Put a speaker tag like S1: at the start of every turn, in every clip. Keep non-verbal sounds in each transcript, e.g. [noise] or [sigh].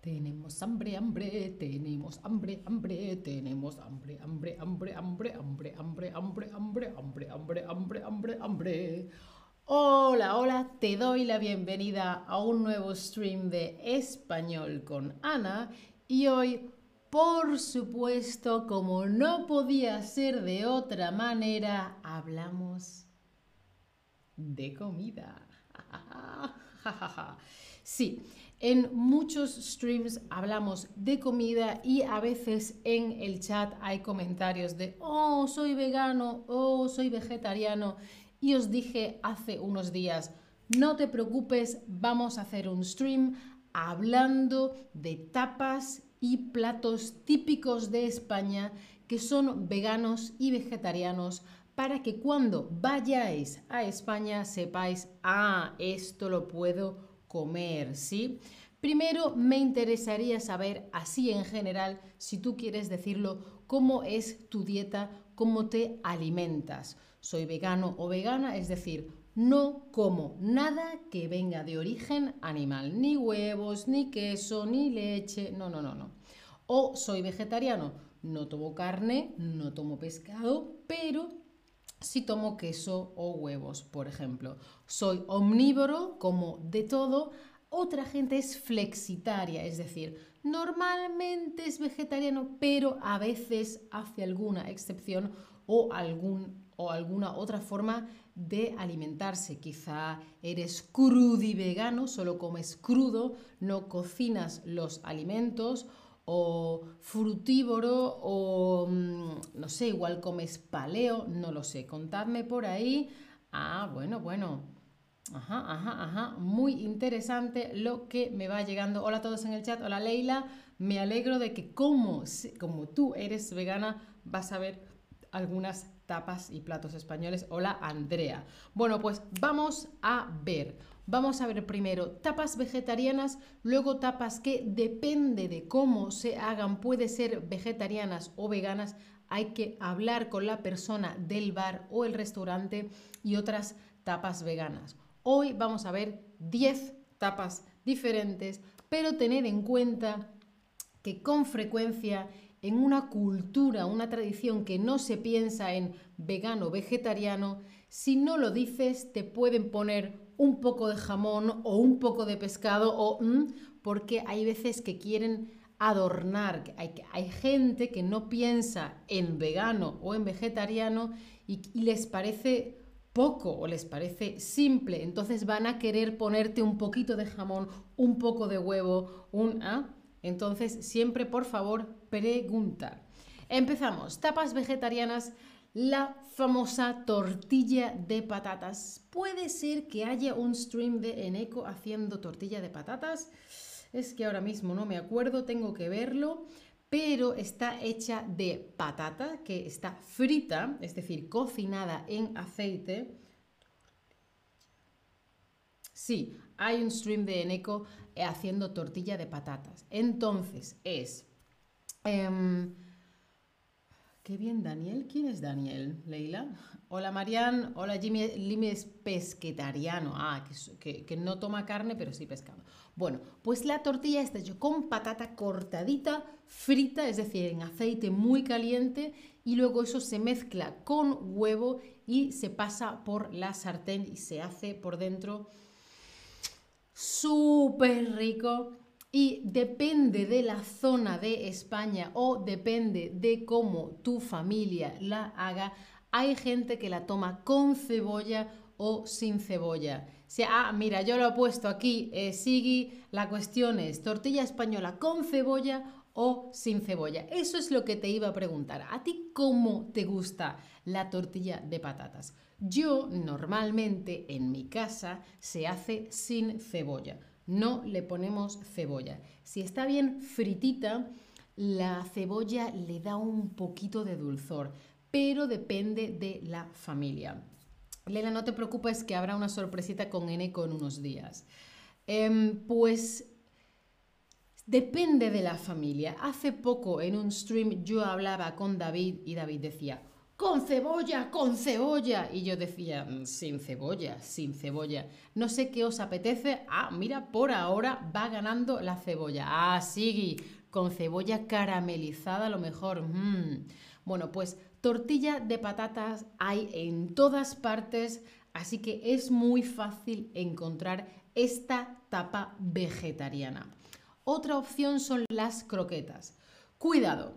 S1: Tenemos hambre, hambre, tenemos hambre, hambre, tenemos hambre, hambre, hambre, hambre, hambre, hambre, hambre, hambre, hambre, hambre, hambre, hambre, hambre. Hola, hola, te doy la bienvenida a un nuevo stream de español con Ana y hoy, por supuesto, como no podía ser de otra manera, hablamos de comida. Sí, en muchos streams hablamos de comida y a veces en el chat hay comentarios de, oh, soy vegano, oh, soy vegetariano. Y os dije hace unos días, no te preocupes, vamos a hacer un stream hablando de tapas y platos típicos de España que son veganos y vegetarianos para que cuando vayáis a España sepáis, ah, esto lo puedo comer, ¿sí? Primero me interesaría saber, así en general, si tú quieres decirlo, cómo es tu dieta, cómo te alimentas. Soy vegano o vegana, es decir, no como nada que venga de origen animal, ni huevos, ni queso, ni leche, no, no, no, no. O soy vegetariano, no tomo carne, no tomo pescado, pero sí tomo queso o huevos, por ejemplo. Soy omnívoro, como de todo. Otra gente es flexitaria, es decir, normalmente es vegetariano, pero a veces hace alguna excepción o, algún, o alguna otra forma de alimentarse. Quizá eres vegano, solo comes crudo, no cocinas los alimentos o frutívoro o mm, no sé, igual comes paleo, no lo sé. Contadme por ahí. Ah, bueno, bueno. Ajá, ajá, ajá. Muy interesante lo que me va llegando. Hola a todos en el chat. Hola Leila. Me alegro de que como, como tú eres vegana vas a ver algunas tapas y platos españoles. Hola Andrea. Bueno, pues vamos a ver. Vamos a ver primero tapas vegetarianas, luego tapas que depende de cómo se hagan, puede ser vegetarianas o veganas. Hay que hablar con la persona del bar o el restaurante y otras tapas veganas. Hoy vamos a ver 10 tapas diferentes, pero tener en cuenta que con frecuencia en una cultura, una tradición que no se piensa en vegano, vegetariano, si no lo dices te pueden poner un poco de jamón o un poco de pescado o mm, porque hay veces que quieren adornar, hay, gente que no piensa en vegano o en vegetariano y, les parece poco o les parece simple, entonces van a querer ponerte un poquito de jamón, un poco de huevo, un... ¿ah? Entonces siempre por favor pregunta. Empezamos, tapas vegetarianas la famosa tortilla de patatas. Puede ser que haya un stream de Eneco haciendo tortilla de patatas. Es que ahora mismo no me acuerdo, tengo que verlo. Pero está hecha de patata que está frita, es decir, cocinada en aceite. Sí, hay un stream de Eneco haciendo tortilla de patatas. Entonces es... Em, Qué bien, Daniel. ¿Quién es Daniel? Leila. Hola, Marian. Hola, Jimmy. Jimmy es pesquetariano. Ah, que, no toma carne, pero sí pescado. Bueno, pues la tortilla está hecha con patata cortadita, frita, es decir, en aceite muy caliente, y luego eso se mezcla con huevo y se pasa por la sartén y se hace por dentro súper rico y depende de la zona de España o depende de cómo tu familia la haga, hay gente que la toma con cebolla o sin cebolla. Si, ah, mira, yo lo he puesto aquí, eh, Sigui, la cuestión es tortilla española con cebolla o sin cebolla. Eso es lo que te iba a preguntar. ¿A ti cómo te gusta la tortilla de patatas? Yo normalmente en mi casa se hace sin cebolla no le ponemos cebolla. Si está bien fritita, la cebolla le da un poquito de dulzor, pero depende de la familia. Lela, no te preocupes que habrá una sorpresita con Eneco en unos días. Em, pues depende de la familia. Hace poco en un stream yo hablaba con David y David decía, con cebolla, con cebolla. Y yo decía, mm, sin cebolla, sin cebolla. No sé qué os apetece. Ah, mira, por ahora va ganando la cebolla. Ah, sí, con cebolla caramelizada a lo mejor. Mm. Bueno, pues tortilla de patatas hay en todas partes, así que es muy fácil encontrar esta tapa vegetariana. Otra opción son las croquetas. Cuidado,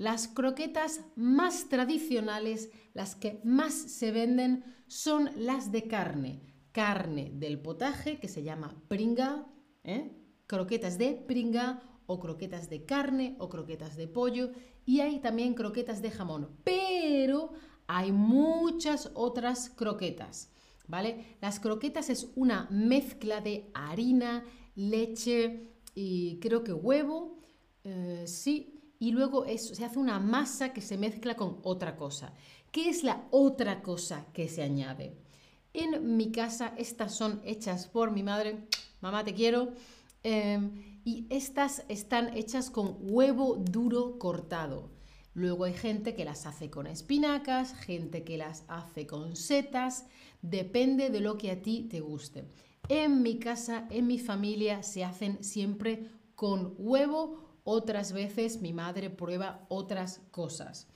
S1: las croquetas más tradicionales, las que más se venden, son las de carne. Carne del potaje, que se llama pringa, ¿eh? croquetas de pringa o croquetas de carne o croquetas de pollo y hay también croquetas de jamón, pero hay muchas otras croquetas, ¿vale? Las croquetas es una mezcla de harina, leche y creo que huevo, eh, sí, y luego se hace una masa que se mezcla con otra cosa. ¿Qué es la otra cosa que se añade? En mi casa estas son hechas por mi madre, mamá te quiero, em, y estas están hechas con huevo duro cortado. Luego hay gente que las hace con espinacas, gente que las hace con setas, depende de lo que a ti te guste. En mi casa, en mi familia, se hacen siempre con huevo otras veces mi madre prueba otras cosas.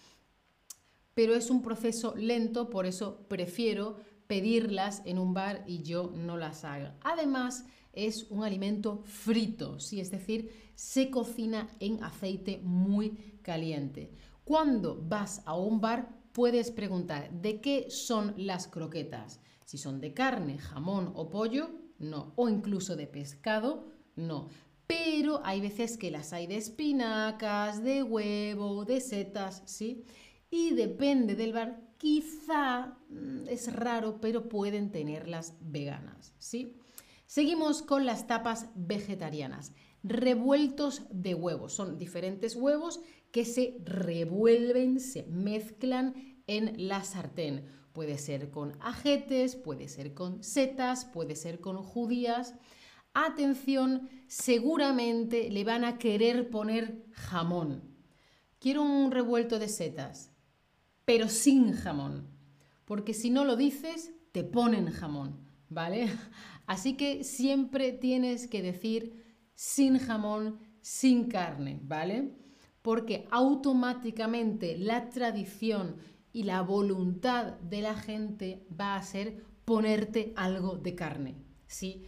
S1: Pero es un proceso lento, por eso prefiero pedirlas en un bar y yo no las haga. Además, es un alimento frito, ¿sí? es decir, se cocina en aceite muy caliente. Cuando vas a un bar, puedes preguntar de qué son las croquetas. Si son de carne, jamón o pollo, no. O incluso de pescado, no pero hay veces que las hay de espinacas, de huevo, de setas, ¿sí? Y depende del bar, quizá mm, es raro, pero pueden tenerlas veganas, ¿sí? Seguimos con las tapas vegetarianas. Revueltos de huevos. Son diferentes huevos que se revuelven, se mezclan en la sartén. Puede ser con ajetes, puede ser con setas, puede ser con judías atención, seguramente le van a querer poner jamón. Quiero un revuelto de setas, pero sin jamón, porque si no lo dices, te ponen jamón, ¿vale? [laughs] Así que siempre tienes que decir sin jamón, sin carne, ¿vale? Porque automáticamente la tradición y la voluntad de la gente va a ser ponerte algo de carne, ¿sí?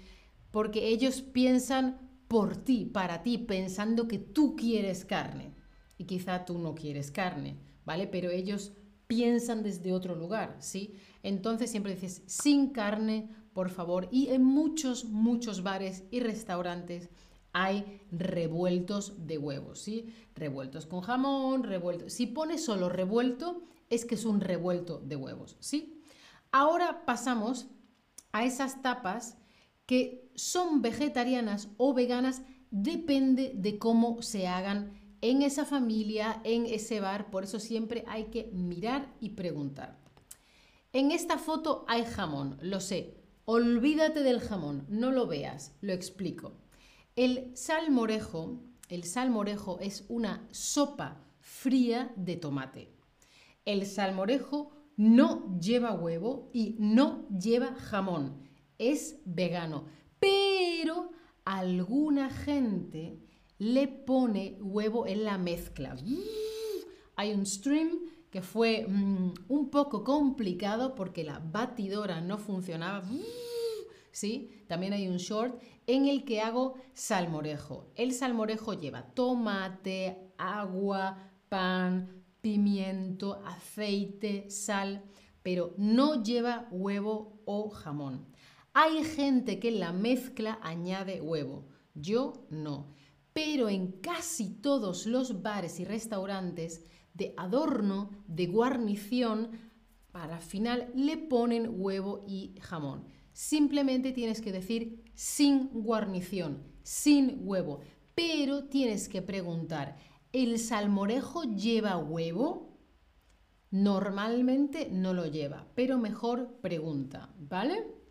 S1: Porque ellos piensan por ti, para ti, pensando que tú quieres carne. Y quizá tú no quieres carne, ¿vale? Pero ellos piensan desde otro lugar, ¿sí? Entonces siempre dices, sin carne, por favor. Y en muchos, muchos bares y restaurantes hay revueltos de huevos, ¿sí? Revueltos con jamón, revueltos. Si pones solo revuelto, es que es un revuelto de huevos, ¿sí? Ahora pasamos a esas tapas que son vegetarianas o veganas depende de cómo se hagan en esa familia, en ese bar. Por eso siempre hay que mirar y preguntar. En esta foto hay jamón, lo sé. Olvídate del jamón, no lo veas, lo explico. El salmorejo, el salmorejo es una sopa fría de tomate. El salmorejo no lleva huevo y no lleva jamón es vegano, pero alguna gente le pone huevo en la mezcla. Hay un stream que fue mm, un poco complicado porque la batidora no funcionaba. ¿Sí? También hay un short en el que hago salmorejo. El salmorejo lleva tomate, agua, pan, pimiento, aceite, sal, pero no lleva huevo o jamón. Hay gente que en la mezcla añade huevo, yo no. Pero en casi todos los bares y restaurantes de adorno, de guarnición, para final le ponen huevo y jamón. Simplemente tienes que decir sin guarnición, sin huevo. Pero tienes que preguntar, ¿el salmorejo lleva huevo? Normalmente no lo lleva, pero mejor pregunta, ¿vale?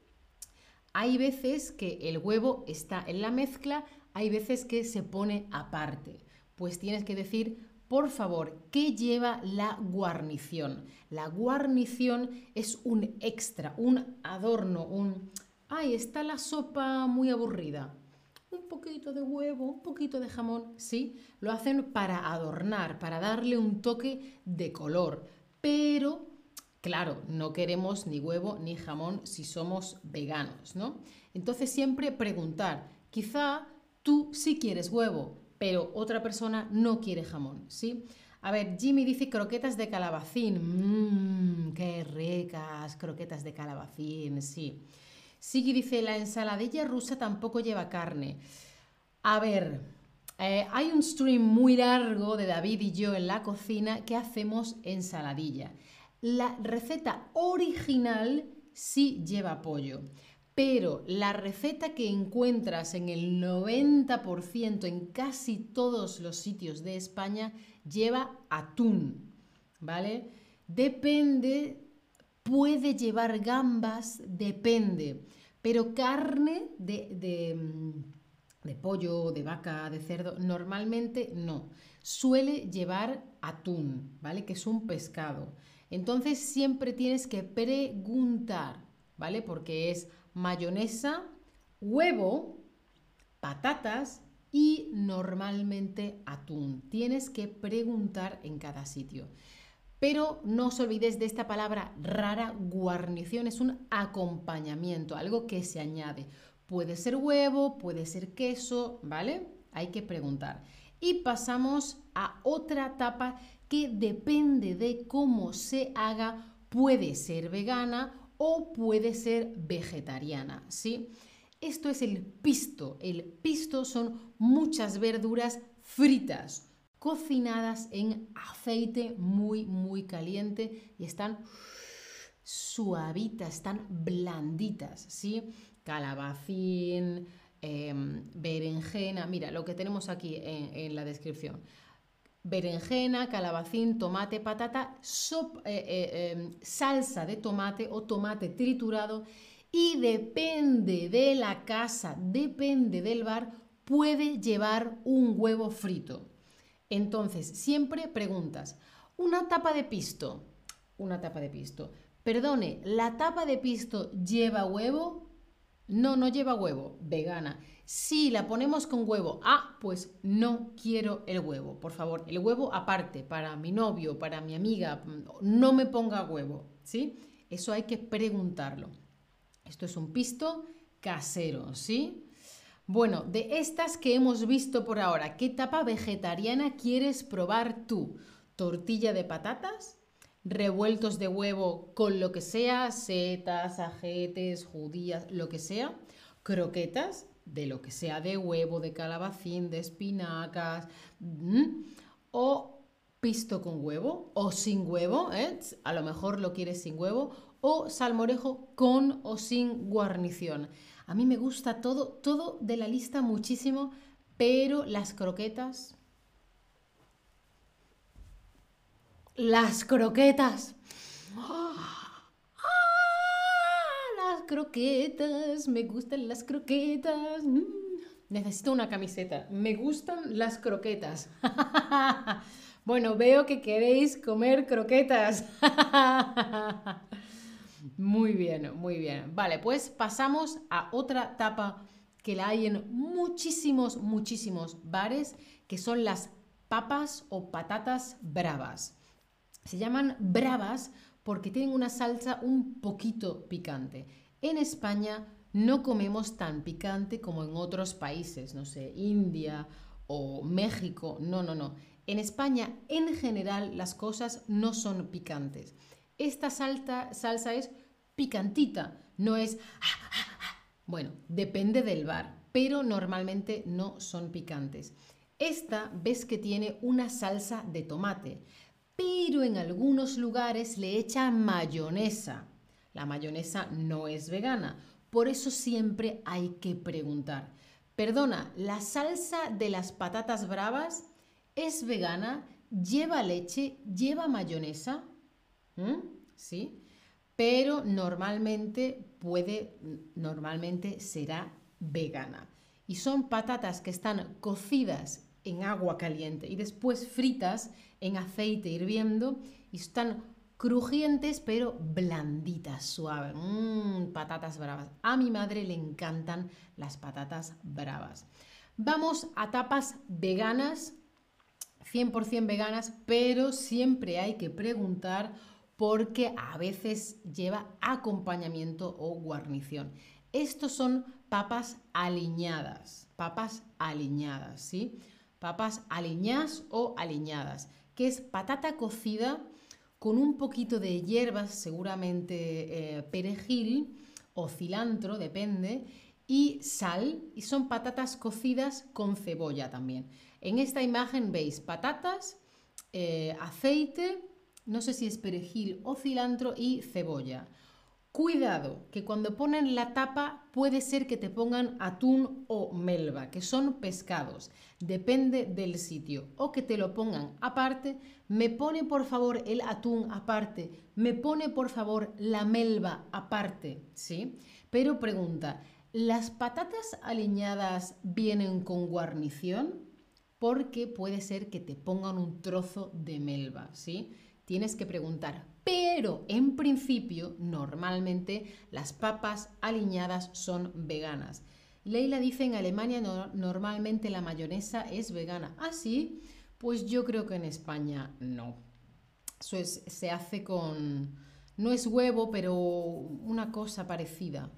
S1: Hay veces que el huevo está en la mezcla, hay veces que se pone aparte. Pues tienes que decir por favor, ¿qué lleva la guarnición? La guarnición es un extra, un adorno, un... ¡Ay, está la sopa muy aburrida! Un poquito de huevo, un poquito de jamón, sí, lo hacen para adornar, para darle un toque de color. Pero, claro, no queremos ni huevo ni jamón si somos veganos, ¿no? Entonces siempre preguntar, quizá tú sí quieres huevo, pero otra persona no quiere jamón, ¿sí? A ver, Jimmy dice croquetas de calabacín. Mmm, qué ricas, croquetas de calabacín, sí. Sigui dice, la ensaladilla rusa tampoco lleva carne. A ver, eh, hay un stream muy largo de David y yo en la cocina que hacemos ensaladilla. La receta original sí lleva pollo pero la receta que encuentras en el 90% en casi todos los sitios de España lleva atún, ¿vale? Depende, puede llevar gambas, depende, pero carne de, de, de pollo, de vaca, de cerdo, normalmente no. Suele llevar atún, ¿vale? Que es un pescado. Entonces siempre tienes que preguntar, ¿vale? Porque es mayonesa, huevo, patatas y normalmente atún. Tienes que preguntar en cada sitio. Pero no os olvidéis de esta palabra rara, guarnición, es un acompañamiento, algo que se añade. Puede ser huevo, puede ser queso, ¿vale? Hay que preguntar. Y pasamos a otra tapa que depende de cómo se haga, puede ser vegana o puede ser vegetariana, ¿sí? Esto es el pisto. El pisto son muchas verduras fritas, cocinadas en aceite muy, muy caliente y están suavitas, están blanditas, ¿sí? Calabacín, em, berenjena, mira lo que tenemos aquí en la descripción berenjena, calabacín, tomate, patata, eh, eh, em, salsa de tomate o tomate triturado y depende de la casa, depende del bar, puede llevar un huevo frito. Entonces, siempre preguntas, una tapa de pisto, una tapa de pisto. Perdone, ¿la tapa de pisto lleva huevo? No, no lleva huevo, vegana. Si la ponemos con huevo, ah, pues no quiero el huevo. Por favor, el huevo aparte, para mi novio, para mi amiga, no me ponga huevo, ¿sí? Eso hay que preguntarlo. Esto es un pisto casero, ¿sí? Bueno, de estas que hemos visto por ahora, ¿qué tapa vegetariana quieres probar tú? ¿Tortilla de patatas? ¿Revueltos de huevo con lo que sea? ¿Setas, ajetes, judías, lo que sea? ¿Croquetas? de lo que sea, de huevo, de calabacín, de espinacas, o pisto con huevo, o sin huevo, ¿eh? a lo mejor lo quieres sin huevo, o salmorejo con o sin guarnición. A mí me gusta todo, todo de la lista muchísimo, pero las croquetas... Las croquetas. ¡Ah! croquetas, me gustan las croquetas. Mm, necesito una camiseta. Me gustan las croquetas. [laughs] bueno, veo que queréis comer croquetas. [laughs] muy bien, muy bien. Vale, pues pasamos a otra tapa que la hay en muchísimos, muchísimos bares, que son las papas o patatas bravas. Se llaman bravas porque tienen una salsa un poquito picante. En España no comemos tan picante como en otros países, no sé, India o México. No, no, no. En España, en general, las cosas no son picantes. Esta salsa es picantita, no es... Bueno, depende del bar, pero normalmente no son picantes. Esta ves que tiene una salsa de tomate, pero en algunos lugares le echan mayonesa. La mayonesa no es vegana, por eso siempre hay que preguntar. Perdona, ¿la salsa de las patatas bravas es vegana? ¿Lleva leche? ¿Lleva mayonesa? ¿Mm? ¿Sí? Pero normalmente puede, normalmente será vegana. Y son patatas que están cocidas en agua caliente y después fritas en aceite hirviendo y están crujientes pero blanditas, suaves. Mmm, patatas bravas. A mi madre le encantan las patatas bravas. Vamos a tapas veganas, 100% veganas, pero siempre hay que preguntar porque a veces lleva acompañamiento o guarnición. Estos son papas aliñadas, papas aliñadas, ¿sí? Papas aliñadas o aliñadas, que es patata cocida con un poquito de hierbas, seguramente eh, perejil o cilantro, depende, y sal, y son patatas cocidas con cebolla también. En esta imagen veis patatas, eh, aceite, no sé si es perejil o cilantro y cebolla. Cuidado, que cuando ponen la tapa puede ser que te pongan atún o melva, que son pescados, depende del sitio, o que te lo pongan aparte. Me pone por favor el atún aparte, me pone por favor la melva aparte, ¿sí? Pero pregunta, ¿las patatas aliñadas vienen con guarnición? Porque puede ser que te pongan un trozo de melva, ¿sí? Tienes que preguntar, pero en principio, normalmente las papas aliñadas son veganas. Leila dice en Alemania normalmente la mayonesa es vegana. ¿Ah, sí? Pues yo creo que en España no. Eso se hace con... No es huevo, pero una cosa parecida.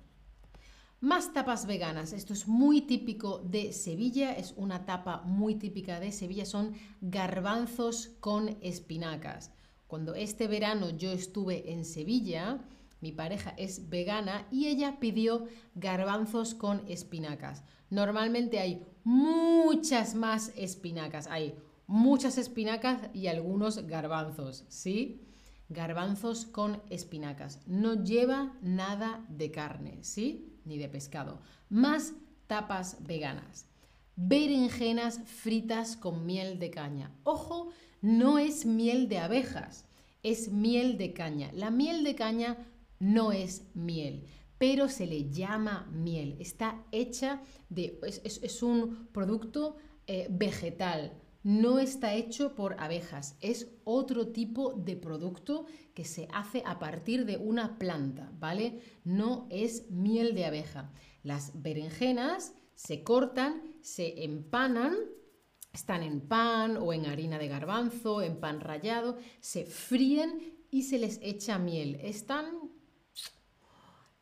S1: Más tapas veganas. Esto es muy típico de Sevilla. Es una tapa muy típica de Sevilla. Son garbanzos con espinacas. Cuando este verano yo estuve en Sevilla, mi pareja es vegana y ella pidió garbanzos con espinacas. Normalmente hay muchas más espinacas, hay muchas espinacas y algunos garbanzos, ¿sí? Garbanzos con espinacas. No lleva nada de carne, ¿sí? Ni de pescado. Más tapas veganas. Berenjenas fritas con miel de caña. Ojo, no es miel de abejas, es miel de caña. La miel de caña no es miel, pero se le llama miel. Está hecha de, es, un producto eh, vegetal, no está hecho por abejas, es otro tipo de producto que se hace a partir de una planta, ¿vale? No es miel de abeja. Las berenjenas se cortan, se empanan están en pan o en harina de garbanzo, en pan rallado, se fríen y se les echa miel. Están...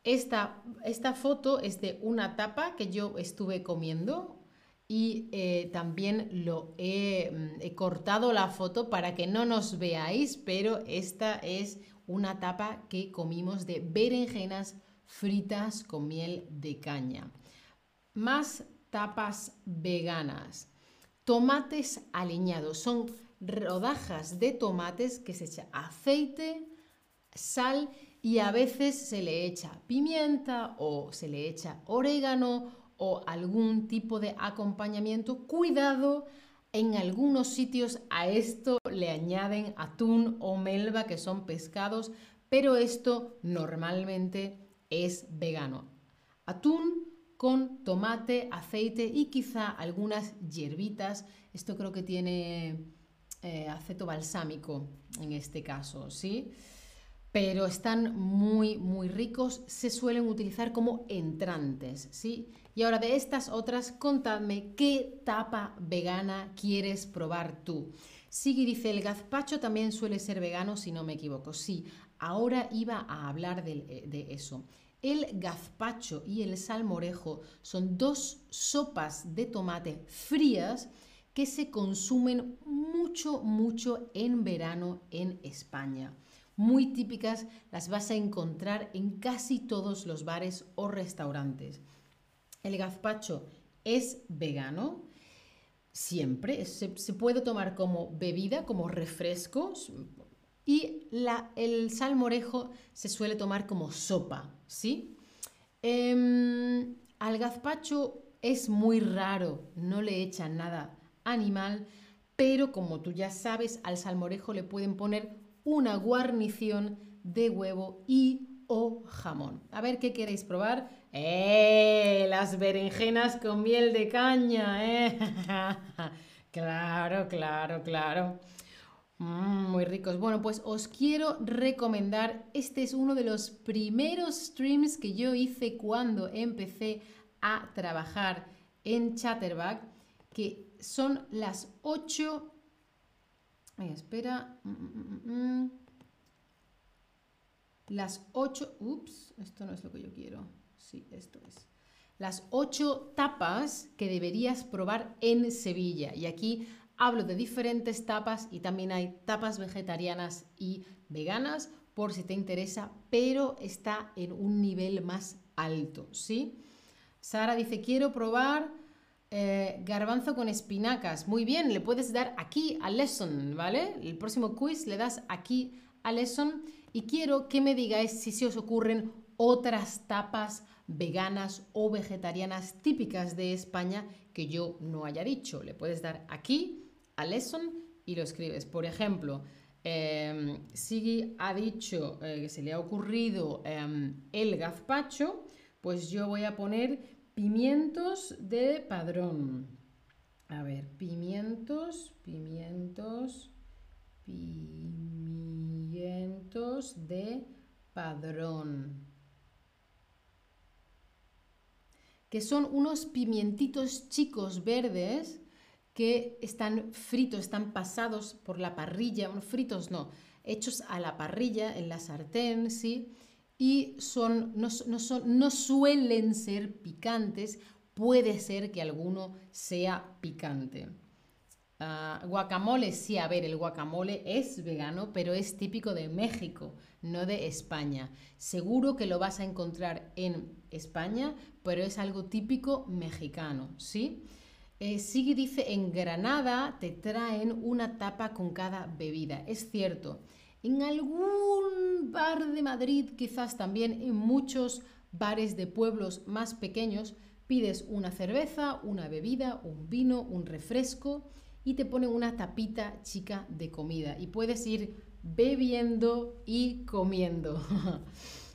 S1: Esta, esta foto es de una tapa que yo estuve comiendo y eh, también lo mm, he, cortado la foto para que no nos veáis, pero esta es una tapa que comimos de berenjenas fritas con miel de caña. Más tapas veganas. Tomates aliñados. Son rodajas de tomates que se echa aceite, sal y a veces se le echa pimienta o se le echa orégano o algún tipo de acompañamiento. Cuidado, en algunos sitios a esto le añaden atún o melva, que son pescados, pero esto normalmente es vegano. Atún, con tomate, aceite y quizá algunas hierbitas. Esto creo que tiene eh, aceto balsámico en este caso, ¿sí? Pero están muy, muy ricos. Se suelen utilizar como entrantes, ¿sí? Y ahora de estas otras, contadme qué tapa vegana quieres probar tú. Sigui dice, el gazpacho también suele ser vegano, si no me equivoco. Sí, ahora iba a hablar de, de eso. El gazpacho y el salmorejo son dos sopas de tomate frías que se consumen mucho, mucho en verano en España. Muy típicas, las vas a encontrar en casi todos los bares o restaurantes. El gazpacho es vegano, siempre, se, puede tomar como bebida, como refresco, y el salmorejo se suele tomar como sopa, ¿sí? Em, al gazpacho es muy raro, no le echan nada animal, pero como tú ya sabes, al salmorejo le pueden poner una guarnición de huevo y o jamón. A ver qué queréis probar. ¡Eh! Las berenjenas con miel de caña, ¿eh? [laughs] Claro, claro, claro. Mm, muy ricos. Bueno, pues os quiero recomendar, este es uno de los primeros streams que yo hice cuando empecé a trabajar en Chatterback, que son las 8... Ay, espera. Mm, mm, las 8... Ups, esto no es lo que yo quiero. Sí, esto es. Las 8 tapas que deberías probar en Sevilla. Y aquí Hablo de diferentes tapas y también hay tapas vegetarianas y veganas por si te interesa, pero está en un nivel más alto, ¿sí? Sara dice, quiero probar eh, garbanzo con espinacas. Muy bien, le puedes dar aquí a Lesson, ¿vale? El próximo quiz le das aquí a Lesson y quiero que me digáis si se os ocurren otras tapas veganas o vegetarianas típicas de España que yo no haya dicho. Le puedes dar aquí a lesson y lo escribes. Por ejemplo, eh, ha dicho eh, que se le ha ocurrido em, el gazpacho, pues yo voy a poner pimientos de padrón. A ver, pimientos, pimientos, pimientos de padrón. Que son unos pimientitos chicos verdes que están fritos, están pasados por la parrilla, fritos no, hechos a la parrilla, en la sartén, ¿sí? Y son, no, son, no suelen ser picantes, puede ser que alguno sea picante. Ah, guacamole, sí, a ver, el guacamole es vegano, pero es típico de México, no de España. Seguro que lo vas a encontrar en España, pero es algo típico mexicano, ¿sí? Eh, Sigui dice, en Granada te traen una tapa con cada bebida. Es cierto, en algún bar de Madrid, quizás también en muchos bares de pueblos más pequeños, pides una cerveza, una bebida, un vino, un refresco y te ponen una tapita chica de comida y puedes ir bebiendo y comiendo. [laughs]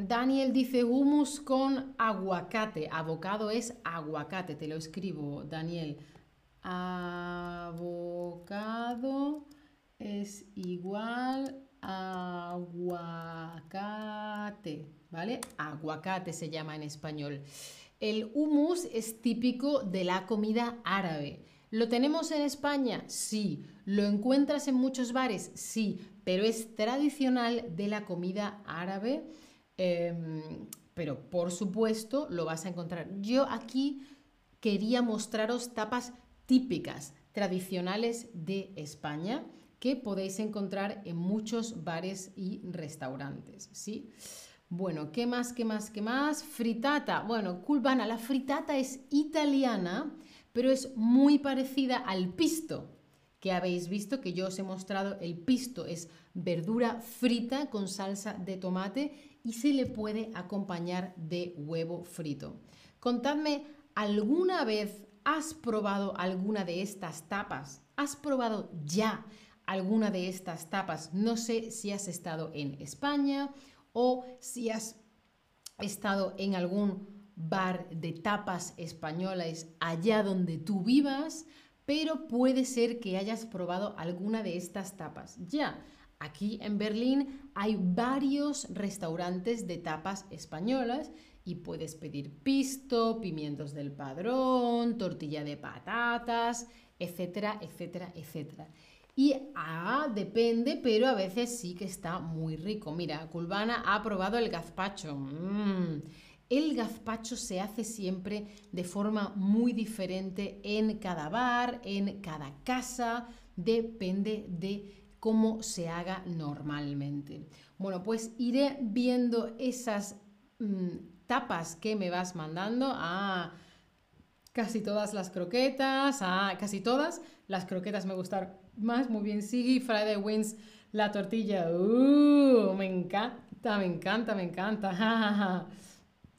S1: Daniel dice hummus con aguacate. Abocado es aguacate, te lo escribo, Daniel. Abocado es igual a aguacate, ¿vale? Aguacate se llama en español. El hummus es típico de la comida árabe. ¿Lo tenemos en España? Sí. ¿Lo encuentras en muchos bares? Sí, pero es tradicional de la comida árabe Em, pero por supuesto lo vas a encontrar. Yo aquí quería mostraros tapas típicas, tradicionales de España, que podéis encontrar en muchos bares y restaurantes, ¿sí? Bueno, ¿qué más, qué más, qué más? Fritata. Bueno, culvana, la fritata es italiana, pero es muy parecida al pisto, que habéis visto que yo os he mostrado. El pisto es verdura frita con salsa de tomate y se le puede acompañar de huevo frito. Contadme, ¿alguna vez has probado alguna de estas tapas? ¿Has probado ya alguna de estas tapas? No sé si has estado en España o si has estado en algún bar de tapas españolas allá donde tú vivas, pero puede ser que hayas probado alguna de estas tapas ya. Aquí en Berlín hay varios restaurantes de tapas españolas y puedes pedir pisto, pimientos del padrón, tortilla de patatas, etcétera, etcétera, etcétera. Y ah, depende, pero a veces sí que está muy rico. Mira, Culvana ha probado el gazpacho. Mm. El gazpacho se hace siempre de forma muy diferente en cada bar, en cada casa, depende de cómo se haga normalmente. Bueno, pues iré viendo esas mm, tapas que me vas mandando. a casi todas las croquetas, a casi todas. Las croquetas me gustan más, muy bien. Sigui, Friday Wins, la tortilla. Uh, me encanta, me encanta, me encanta. [laughs]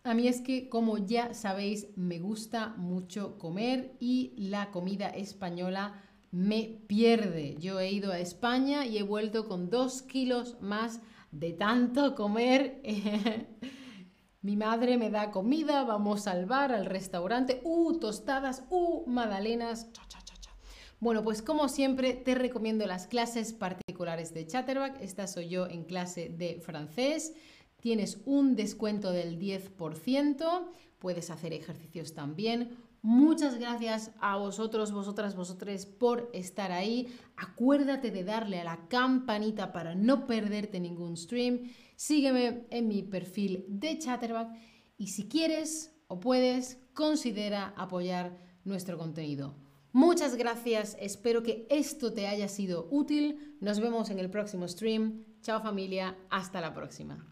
S1: A mí es que, como ya sabéis, me gusta mucho comer y la comida española me pierde. Yo he ido a España y he vuelto con dos kilos más de tanto comer. [laughs] Mi madre me da comida, vamos al bar, al restaurante, uh, tostadas, uh, magdalenas, cha, cha, cha, cha. Bueno, pues como siempre te recomiendo las clases particulares de Chatterback. Esta soy yo en clase de francés. Tienes un descuento del 10%. Puedes hacer ejercicios también. Muchas gracias a vosotros, vosotras, vosotres por estar ahí. Acuérdate de darle a la campanita para no perderte ningún stream. Sígueme en mi perfil de Chatterback y si quieres o puedes, considera apoyar nuestro contenido. Muchas gracias, espero que esto te haya sido útil. Nos vemos en el próximo stream. Chao familia, hasta la próxima.